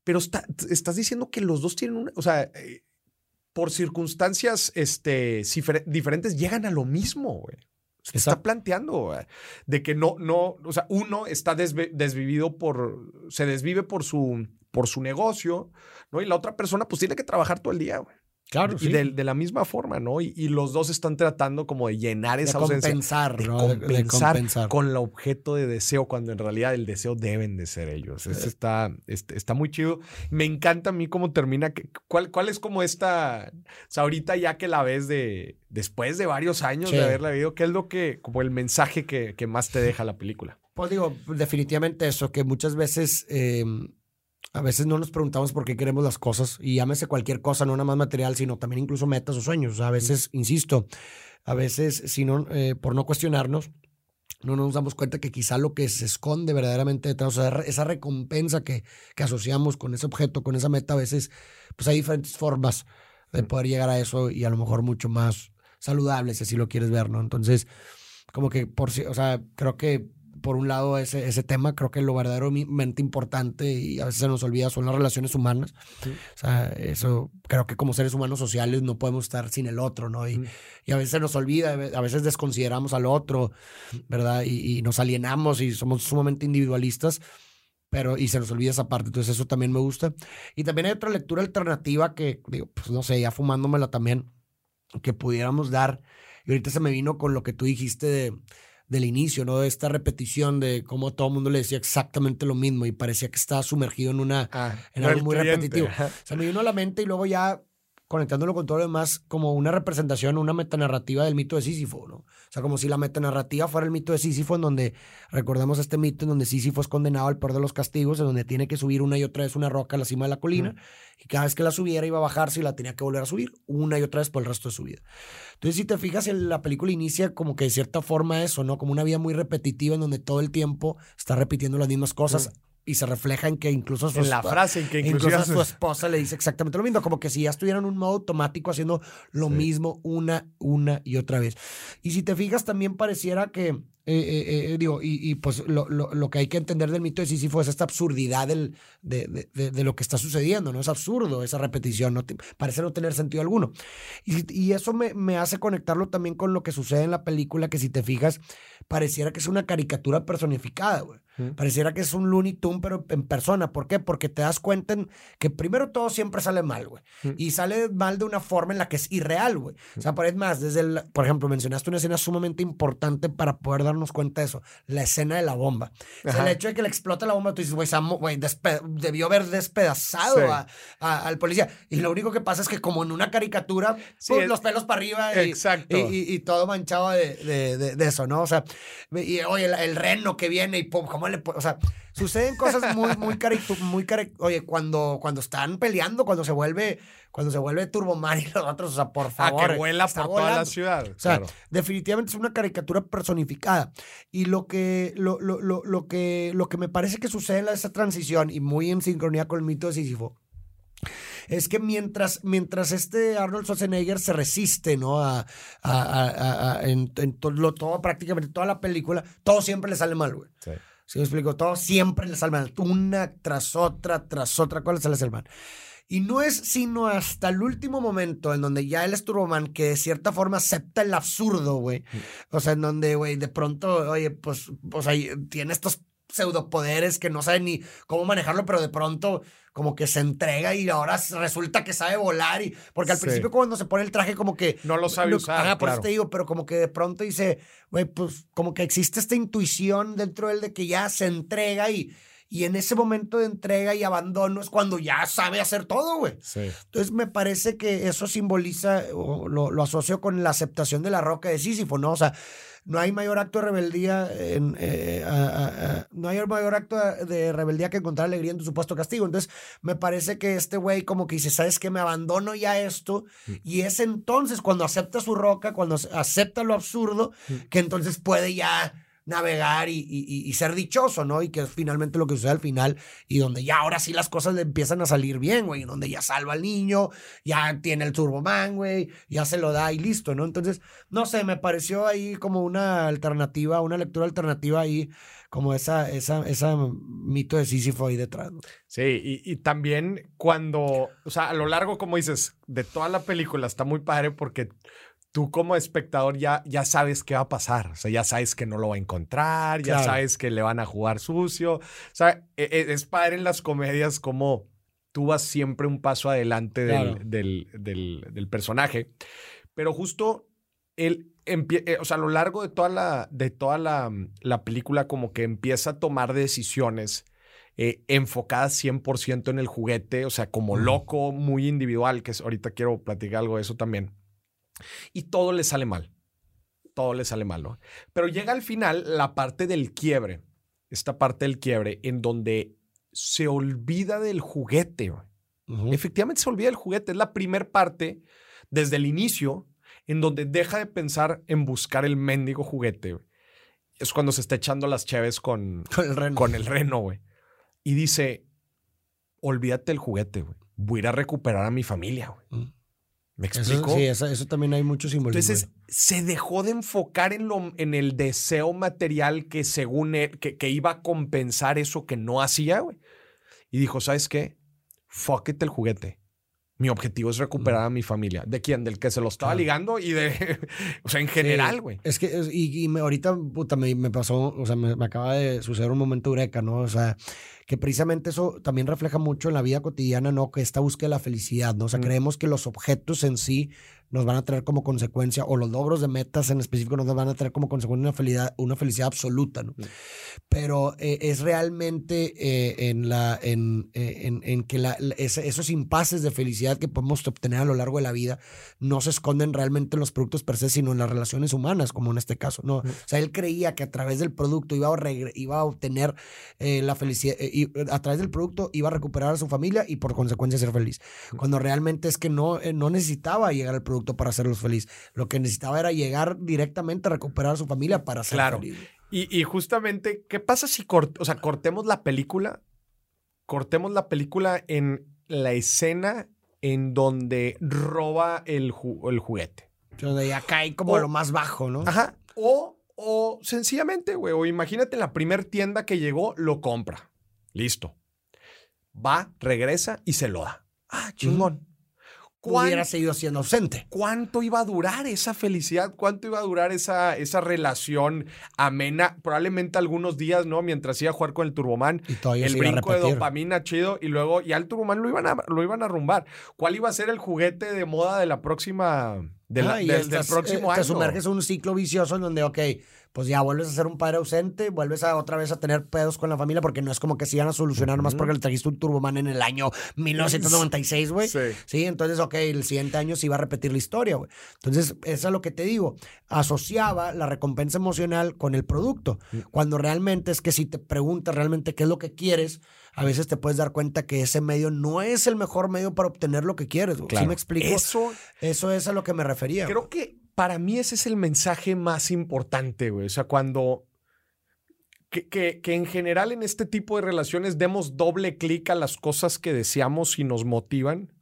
Pero está- estás diciendo que los dos tienen una, o sea, eh, por circunstancias este, diferentes llegan a lo mismo, güey. Se está planteando güey, de que no, no, o sea, uno está desvivido por, se desvive por su, por su negocio, ¿no? Y la otra persona, pues tiene que trabajar todo el día, güey. Claro, y sí. de, de la misma forma, ¿no? Y, y los dos están tratando como de llenar de esa ausencia. compensar, de ¿no? De- de compensar compensar. con el objeto de deseo, cuando en realidad el deseo deben de ser ellos. Eso está, este, está muy chido. Me encanta a mí cómo termina. ¿Cuál, cuál es como esta? O sea, ahorita ya que la ves de después de varios años Sí. de haberla visto, ¿qué es lo que, como el mensaje que, que más te deja la película? Pues digo, definitivamente eso, que muchas veces, eh, a veces no nos preguntamos por qué queremos las cosas, y llámese cualquier cosa, no nada más material, sino también incluso metas o sueños. A veces, insisto, a veces, si no, eh, por no cuestionarnos, no nos damos cuenta que quizá lo que se esconde verdaderamente detrás, o sea, esa recompensa que, que asociamos con ese objeto, con esa meta, a veces, pues hay diferentes formas de poder llegar a eso y a lo mejor mucho más saludables, si así lo quieres ver, ¿no? Entonces, como que por si, o sea, creo que por un lado ese, ese tema, creo que lo verdaderamente importante y a veces se nos olvida son las relaciones humanas. Sí. O sea, eso creo que como seres humanos sociales no podemos estar sin el otro, ¿no? Y, y a veces se nos olvida, a veces desconsideramos al otro, ¿verdad? Y, y nos alienamos y somos sumamente individualistas. Pero, y se nos olvida esa parte, entonces eso también me gusta. Y también hay otra lectura alternativa que, digo, pues no sé, ya fumándomela también, que pudiéramos dar. Y ahorita se me vino con lo que tú dijiste de, del inicio, ¿no? De esta repetición de cómo todo el mundo le decía exactamente lo mismo y parecía que estaba sumergido en una, Ah, en algo muy cliente. repetitivo. Ajá. Se me vino a la mente y luego ya conectándolo con todo lo demás, como una representación, una metanarrativa del mito de Sísifo, ¿no? O sea, como si la metanarrativa fuera el mito de Sísifo, en donde recordamos este mito en donde Sísifo es condenado al peor de los castigos, en donde tiene que subir una y otra vez una roca a la cima de la colina, y cada vez que la subiera iba a bajarse y la tenía que volver a subir una y otra vez por el resto de su vida. Entonces, si te fijas, la película inicia como que de cierta forma eso, ¿no? Como una vida muy repetitiva en donde todo el tiempo está repitiendo las mismas cosas y se refleja en que incluso su En la frase en que Incluso a su esposa le dice exactamente lo mismo, como que si ya estuviera en un modo automático haciendo lo Sí. mismo una, una y otra vez. Y si te fijas, también pareciera que eh, eh, eh, digo, y, pues lo, lo, que hay que entender del mito de Sísifo es esta absurdidad del, de, de, de, lo que está sucediendo, ¿no? Es absurdo esa repetición, no parece no tener sentido alguno. Y, y eso me, me, hace conectarlo también con lo que sucede en la película, que si te fijas, pareciera que es una caricatura personificada, güey. Pareciera que es un Looney Tunes, pero en persona. ¿Por qué? Porque te das cuenta en que primero todo siempre sale mal, güey. Y sale mal de una forma en la que es irreal, güey. O sea, por, es más, desde el, por ejemplo, mencionaste una escena sumamente importante para poder darnos cuenta de eso. La escena de la bomba. O sea, el hecho de que le explota la bomba, tú dices, güey, debió haber despedazado al policía. Y lo único que pasa es que como en una caricatura, los pelos para arriba y, Exacto. Y, todo manchado de, de, eso, ¿no? O sea, y, oye, el, reno que viene y pum, ¿cómo o sea, suceden cosas muy, muy muy Oye, cuando, cuando están peleando, cuando se vuelve, cuando se vuelve Turboman y los otros, o sea, por favor. A que vuela por toda la ciudad. O sea, definitivamente es una caricatura personificada. Y lo que, lo, lo, lo, lo, que, lo que me parece que sucede en esa transición, y muy en sincronía con el mito de Sísifo, es que mientras, mientras este Arnold Schwarzenegger se resiste, ¿no? A, a, a, en, todo, todo, prácticamente toda la película, todo siempre le sale mal, güey. Sí. ¿Sí me explico? Todo siempre le sale mal. Una tras otra, tras otra cosa le sale mal. Y no es sino hasta el último momento en donde ya él es Turboman que de cierta forma acepta el absurdo, güey. Mm. O sea, en donde, güey, de pronto, oye, pues, pues ahí tiene estos pseudopoderes que no sabe ni cómo manejarlo, pero de pronto como que se entrega y ahora resulta que sabe volar. Y, porque al principio cuando se pone el traje como que... No lo sabe usar. por eso te digo, pero como que de pronto dice, güey, pues como que existe esta intuición dentro de él de que ya se entrega y... Y en ese momento de entrega y abandono es cuando ya sabe hacer todo, güey. Entonces me parece que eso simboliza, o lo, lo asocio con la aceptación de la roca de Sísifo, ¿no? O sea, no hay mayor acto de rebeldía en, eh, no hay mayor acto de rebeldía que encontrar alegría en tu supuesto castigo. Entonces, me parece que este güey como que dice, ¿sabes qué? Me abandono ya esto. Mm. Y es entonces cuando acepta su roca, cuando acepta lo absurdo, mm. que entonces puede ya navegar y, y, ser dichoso, ¿no? Y que es finalmente lo que sucede al final y donde ya ahora sí las cosas le empiezan a salir bien, güey, donde ya salva al niño, ya tiene el Turboman, güey, ya se lo da y listo, ¿no? Entonces, no sé, me pareció ahí como una alternativa, una lectura alternativa ahí, como esa, esa, esa mito de Sísifo ahí detrás. Sí, y, y también cuando, o sea, a lo largo, como dices, de toda la película está muy padre porque tú como espectador ya, ya sabes qué va a pasar. O sea, ya sabes que no lo va a encontrar, ya sabes que le van a jugar sucio. O sea, e, e, es, padre en las comedias como tú vas siempre un paso adelante del, del, personaje. Pero justo él, eh, o sea, a lo largo de toda la, de toda la, la película como que empieza a tomar decisiones eh, enfocadas 100% en el juguete, o sea, como loco, muy individual, que es, ahorita quiero platicar algo de eso también. Y todo le sale mal. Todo le sale mal, ¿no? Pero llega al final la parte del quiebre. Esta parte del quiebre en donde se olvida del juguete. Efectivamente se olvida del juguete. Es la primera parte desde el inicio en donde deja de pensar en buscar el mendigo juguete. Es cuando se está echando las chaves con, con el reno. Con el reno, güey. Y dice, olvídate del juguete, güey. Voy a ir a recuperar a mi familia, güey. ¿Me explico? sí, eso, también hay mucho simbolismo. Entonces, se dejó de enfocar en, lo, en el deseo material que según él, que, que iba a compensar eso que no hacía, güey. Y dijo, ¿sabes qué? Fuck it el juguete. Mi objetivo es recuperar a mi familia. ¿De quién? Del que se lo estaba ligando y de. o sea, en general, güey. es que, y, y ahorita, puta, me, me, pasó, o sea, me, me, acaba de suceder un momento eureka, ¿no? O sea, que precisamente eso también refleja mucho en la vida cotidiana, ¿no? Que esta búsqueda de la felicidad, ¿no? O sea, creemos que los objetos en sí nos van a traer como consecuencia, o los logros de metas en específico nos van a traer como consecuencia una felicidad, una felicidad absoluta, ¿no? Pero eh, es realmente eh, en, la, en, eh, en, en que la, esos impases de felicidad que podemos obtener a lo largo de la vida no se esconden realmente en los productos per se, sino en las relaciones humanas, como en este caso, ¿no? O sea, él creía que a través del producto iba a, iba a obtener la felicidad, y a través del producto iba a recuperar a su familia y por consecuencia ser feliz. Cuando realmente es que no, no necesitaba llegar al producto para hacerlos feliz. Lo que necesitaba era llegar directamente a recuperar a su familia para ser claro. feliz. Y, y, justamente, ¿qué pasa si o sea, cortemos la película? Cortemos la película en la escena en donde roba el, el juguete. Donde ya cae como lo más bajo, ¿no? Ajá. O, O sencillamente, güey, o imagínate la primer tienda que llegó, lo compra. Listo. Va, regresa y se lo da. Ah, chingón hubiera seguido siendo ausente. ¿Cuánto iba a durar esa felicidad? ¿Cuánto iba a durar esa, esa relación amena? Probablemente algunos días, ¿no? Mientras iba a jugar con el Turboman. Y todavía el brinco de dopamina chido. Y luego ya el Turboman lo iban, a, lo iban a rumbar. ¿Cuál iba a ser el juguete de moda de la próxima. del, próximo eh, año? Te sumerges en un ciclo vicioso en donde, ok pues ya vuelves a ser un padre ausente, vuelves a otra vez a tener pedos con la familia, porque no es como que se iban a solucionar nomás porque le trajiste un Turboman en el año 1996, güey. Sí. sí. entonces, ok, el siguiente año se iba a repetir la historia, güey. Entonces, eso es lo que te digo. Asociaba la recompensa emocional con el producto, mm. cuando realmente es que si te preguntas realmente qué es lo que quieres, a veces te puedes dar cuenta que ese medio no es el mejor medio para obtener lo que quieres. Güey. ¿Sí me explico? Eso, eso es a lo que me refería. Creo que para mí ese es el mensaje más importante, güey. O sea, cuando... Que, que, que, en general en este tipo de relaciones demos doble clic a las cosas que deseamos y nos motivan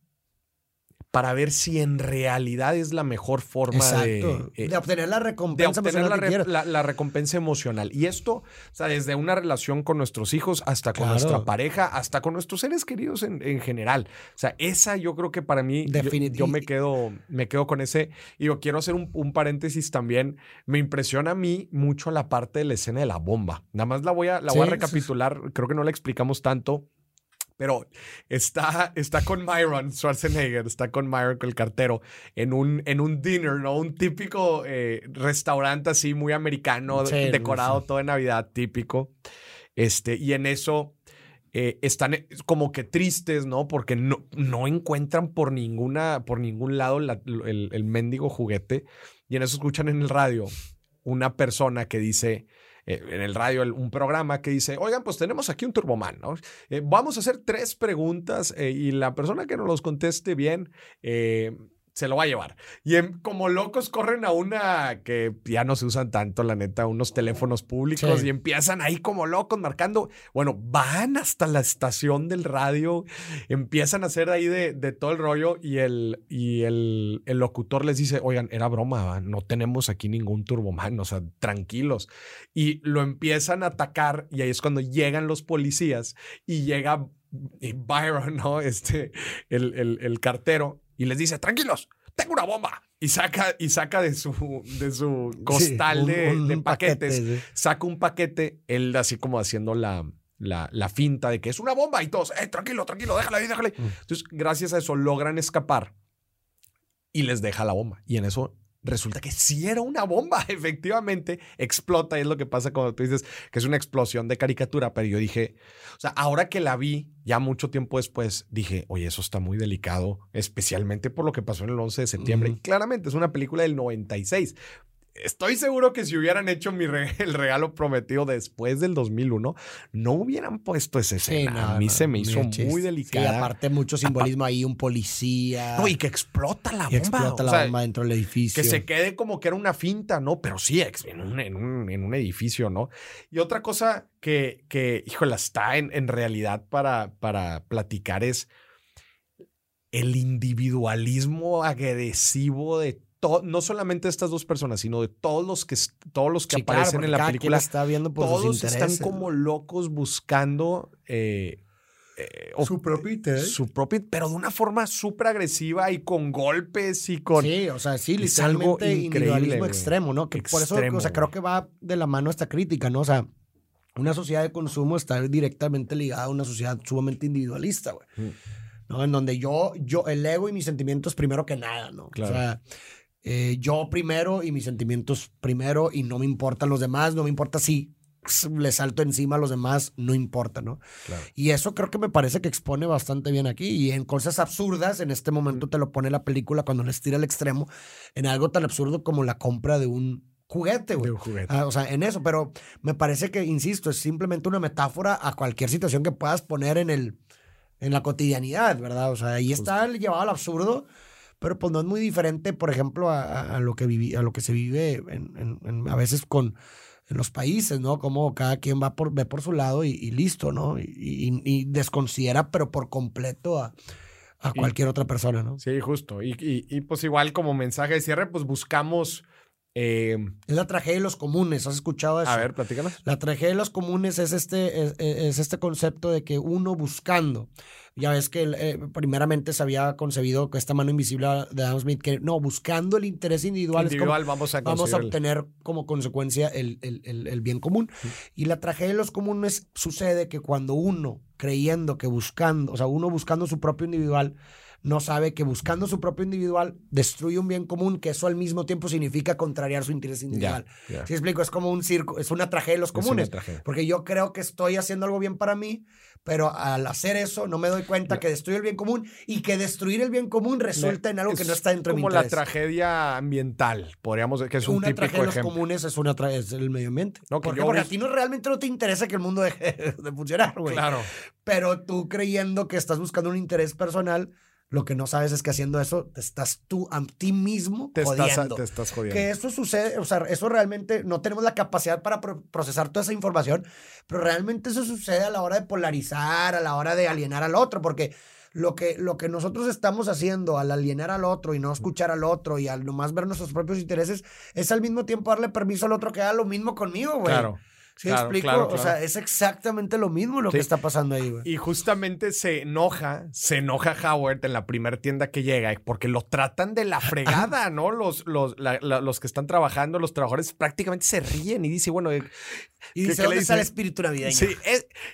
para ver si en realidad es la mejor forma de, eh, de, obtener la recompensa de obtener la, recompensa emocional. Y esto, o sea, desde una relación con nuestros hijos hasta con nuestra pareja, hasta con nuestros seres queridos en, general. O sea, esa yo creo que para mí, yo, me, quedo, me quedo con ese. Y yo quiero hacer un, paréntesis también. Me impresiona a mí mucho la parte de la escena de la bomba. Nada más la voy a, la voy a recapitular. Creo que no la explicamos tanto. Pero está, está con Myron Schwarzenegger, está con Myron, con el cartero, en un, en un dinner, ¿no? Un típico eh, restaurante así muy americano, decorado todo de Navidad, típico. Este, y en eso eh, están eh, como que tristes, ¿no? Porque no, no encuentran por, ninguna, por ningún lado el, el mendigo juguete. Y en eso escuchan en el radio una persona que dice eh, en el radio un programa que dice, oigan, pues tenemos aquí un Turboman, ¿no? Eh, vamos a hacer tres preguntas eh, y la persona que nos los conteste bien se lo va a llevar. Y como locos corren a una que ya no se usan tanto, la neta, unos teléfonos públicos y empiezan ahí como locos marcando. Bueno, van hasta la estación del radio, empiezan a hacer ahí de, todo el rollo y, el, y el, el, locutor les dice, oigan, era broma, no tenemos aquí ningún turboman, o sea, tranquilos. Y lo empiezan a atacar y ahí es cuando llegan los policías y llega Byron, ¿no? Este, el, el, el cartero, y les dice, tranquilos, tengo una bomba. Y saca, y saca de su, de su costal de, paquetes, saca un paquete, él así como haciendo la, la, la, finta de que es una bomba y todos, eh, tranquilo, tranquilo, déjala ahí, déjale. Mm. Entonces, gracias a eso logran escapar y les deja la bomba. Y en eso resulta que sí era una bomba, efectivamente, explota y es lo que pasa cuando tú dices que es una explosión de caricatura, pero yo dije, o sea, ahora que la vi, ya mucho tiempo después, dije, oye, eso está muy delicado, especialmente por lo que pasó en el 11 de septiembre. Y claramente es una película del 96, Estoy seguro que si hubieran hecho mi el regalo prometido después del 2001, no hubieran puesto ese escena. a mí se me hizo muy delicado. Sí, aparte mucho simbolismo ahí, un policía. No, y que explota la bomba. explota la bomba dentro del edificio. Que se quede como que era una finta, ¿no? Pero sí, en un, en un, en un edificio, ¿no? Y otra cosa que, que híjole, está en, en realidad para, para platicar es el individualismo agresivo de no solamente de estas dos personas, sino de todos los que, todos los que aparecen en la película. Está viendo por todos están como locos buscando eh, eh, su propio interés. Su propio, pero de una forma súper agresiva y con golpes y con. Sí, o sea, sí, literalmente individualismo extremo, ¿no? Que por eso, o sea, creo que va de la mano esta crítica, ¿no? O sea, una sociedad de consumo está directamente ligada a una sociedad sumamente individualista, güey. Mm. ¿no? En donde yo, yo, el ego y mis sentimientos primero que nada, ¿no? Claro. O sea, eh, yo primero y mis sentimientos primero y no me importan los demás, no me importa si le salto encima a los demás, no importa, ¿no? Y eso creo que me parece que expone bastante bien aquí y en cosas absurdas, en este momento te lo pone la película cuando les tira al extremo, en algo tan absurdo como la compra de un juguete, güey. Ah, o sea, en eso, pero me parece que, insisto, es simplemente una metáfora a cualquier situación que puedas poner en el en la cotidianidad, ¿verdad? O sea, ahí está llevado al absurdo pero pues no es muy diferente, por ejemplo, a, lo, que viví, a lo que se vive en, a veces con en los países, ¿no? Como cada quien va por, ve por su lado y, listo, ¿no? Y, desconsidera, pero por completo a, cualquier otra persona, ¿no? Sí, justo. Y, y, pues igual como mensaje de cierre, pues buscamos Eh, es la tragedia de los comunes. ¿Has escuchado eso? A ver, platícanos. La tragedia de los comunes es este, es, este concepto de que uno buscando. Ya ves que eh, primeramente se había concebido que esta mano invisible de Adam Smith, que no, buscando el interés individual, individual vamos, a vamos a obtener como consecuencia el, el, el bien común. Y la tragedia de los comunes sucede que cuando uno, creyendo que buscando, o sea, uno buscando su propio individual, no sabe que buscando su propio individual destruye un bien común, que eso al mismo tiempo significa contrariar su interés individual. Si explico? Es como un circo, es una tragedia de los comunes. Porque yo creo que estoy haciendo algo bien para mí, pero al hacer eso no me doy cuenta que destruye el bien común y que destruir el bien común resulta en algo que no está dentro de mi interés. Como la tragedia ambiental, podríamos decir que es un una típico tragedia de los comunes es una es el medio ambiente. No, porque, porque a ti no realmente no te interesa que el mundo deje de funcionar, güey. Claro. Pero tú creyendo que estás buscando un interés personal lo que no sabes es que haciendo eso te estás tú a ti mismo te jodiendo. Estás, te estás jodiendo. Que eso sucede, o sea, eso realmente no tenemos la capacidad para procesar toda esa información, pero realmente eso sucede a la hora de polarizar, a la hora de alienar al otro, porque lo que, lo que nosotros estamos haciendo al alienar al otro y no escuchar al otro y al nomás ver nuestros propios intereses, es al mismo tiempo darle permiso al otro que haga lo mismo conmigo, güey. Claro. ¿Sí explico? O sea, es exactamente lo mismo lo que está pasando ahí, güey. Y justamente se enoja, se enoja Howard en la primera tienda que llega porque lo tratan de la fregada, ¿no? Los, los, los que están trabajando, los trabajadores prácticamente se ríen y dice, bueno, y dice, ¿dónde está el espíritu navideño? Sí,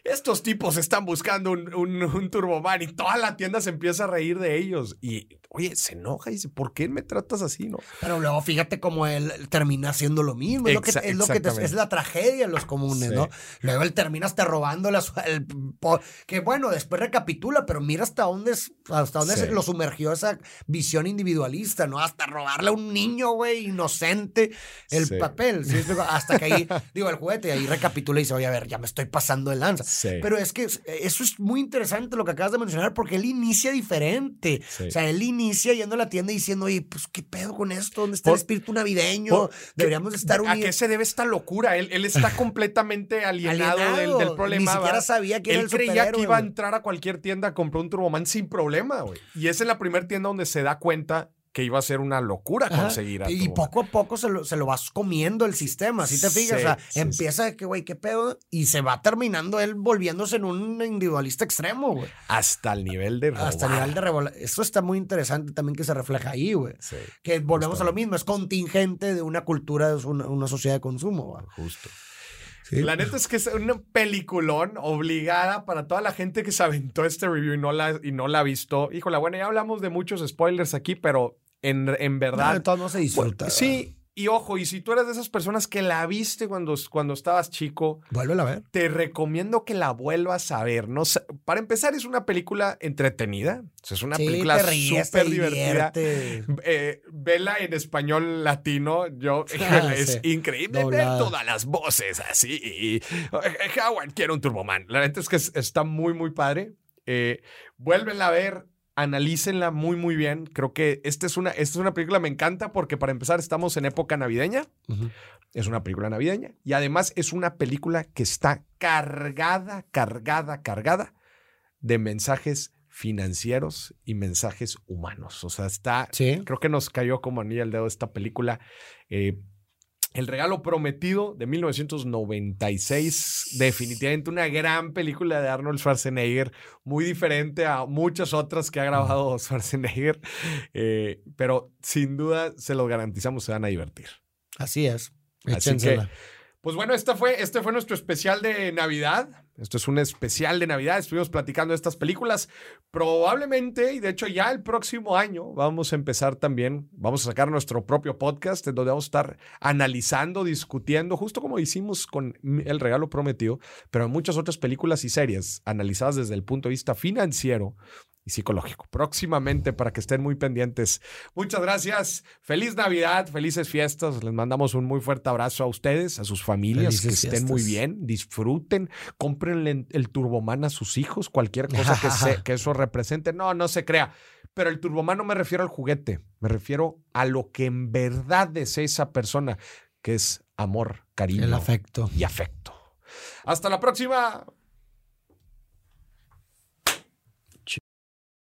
estos tipos están buscando un, un, un Turboman y toda la tienda se empieza a reír de ellos. Y oye, se enoja y dice, ¿por qué me tratas así? No? Pero luego fíjate cómo él termina haciendo lo mismo. Es lo que, es, lo que es la tragedia en los comunes, ¿no? Luego él termina hasta robando el, que bueno, después recapitula, pero mira hasta dónde, hasta dónde lo sumergió esa visión individualista, ¿no? Hasta robarle a un niño, güey, inocente, el papel. Hasta que ahí, digo, el juguete, y ahí recapitula y dice, oye, a ver, ya me estoy pasando de lanza. Pero es que eso es muy interesante lo que acabas de mencionar, porque él inicia diferente. O sea, él inicia inicia yendo a la tienda y diciendo, oye, pues qué pedo con esto, ¿dónde está el espíritu navideño? Deberíamos estar unidos. ¿A qué se debe esta locura? Él, él está completamente alienado, del, problema. Ni siquiera sabía que él era el creía que iba a entrar a cualquier tienda a comprar un Turboman sin problema, güey. Y es en la primera tienda donde se da cuenta que iba a ser una locura conseguir a Y poco a poco se lo, se lo vas comiendo el sistema, si te fijas? o sea, empieza de que, güey, qué pedo, y se va terminando él volviéndose en un individualista extremo, güey. Hasta el nivel de Hasta el nivel de revolar. Eso está muy interesante también que se refleja ahí, güey. Que volvemos a lo mismo, es contingente de una cultura, es una, una sociedad de consumo, güey. Justo. La neta es que es un peliculón obligada para toda la gente que se aventó este review y no la, y no la ha visto. Híjole, bueno, ya hablamos de muchos spoilers aquí, pero en, en verdad. No, todo no se disfruta. sí, y ojo, y si tú eres de esas personas que la viste cuando, cuando estabas chico, vuélvela a ver. Te recomiendo que la vuelvas a ver. No, para empezar, es una película entretenida. Es una película súper divertida. Eh, vela en español latino. Yo, ah, es increíble ver todas las voces así. Y, eh, Howard quiere un Turboman. La neta es que está muy, muy padre. Eh, vuélvela a ver analícenla muy, muy bien. Creo que esta es una, esta es una película, me encanta porque para empezar estamos en época navideña. Es una película navideña y además es una película que está cargada, cargada, cargada de mensajes financieros y mensajes humanos. O sea, está, creo que nos cayó como anilla el dedo esta película. Eh, el regalo prometido de 1996, definitivamente una gran película de Arnold Schwarzenegger, muy diferente a muchas otras que ha grabado Schwarzenegger, eh, pero sin duda se lo garantizamos, se van a divertir. Así es. Así que, pues bueno, este fue, este fue nuestro especial de Navidad. Esto es un especial de Navidad. Estuvimos platicando de estas películas. Probablemente, y de hecho ya el próximo año vamos a empezar también, vamos a sacar nuestro propio podcast en donde vamos a estar analizando, discutiendo, justo como hicimos con El Regalo Prometido, pero muchas otras películas y series analizadas desde el punto de vista financiero psicológico. Próximamente para que estén muy pendientes. Muchas gracias. Feliz Navidad, felices fiestas. Les mandamos un muy fuerte abrazo a ustedes, a sus familias, que estén muy bien, disfruten, cómprenle el Turboman a sus hijos, cualquier cosa que, que eso represente. No, no se crea. Pero el Turboman no me refiero al juguete, me refiero a lo que en verdad desea esa persona, que es amor, cariño. El afecto. Y afecto. Hasta la próxima.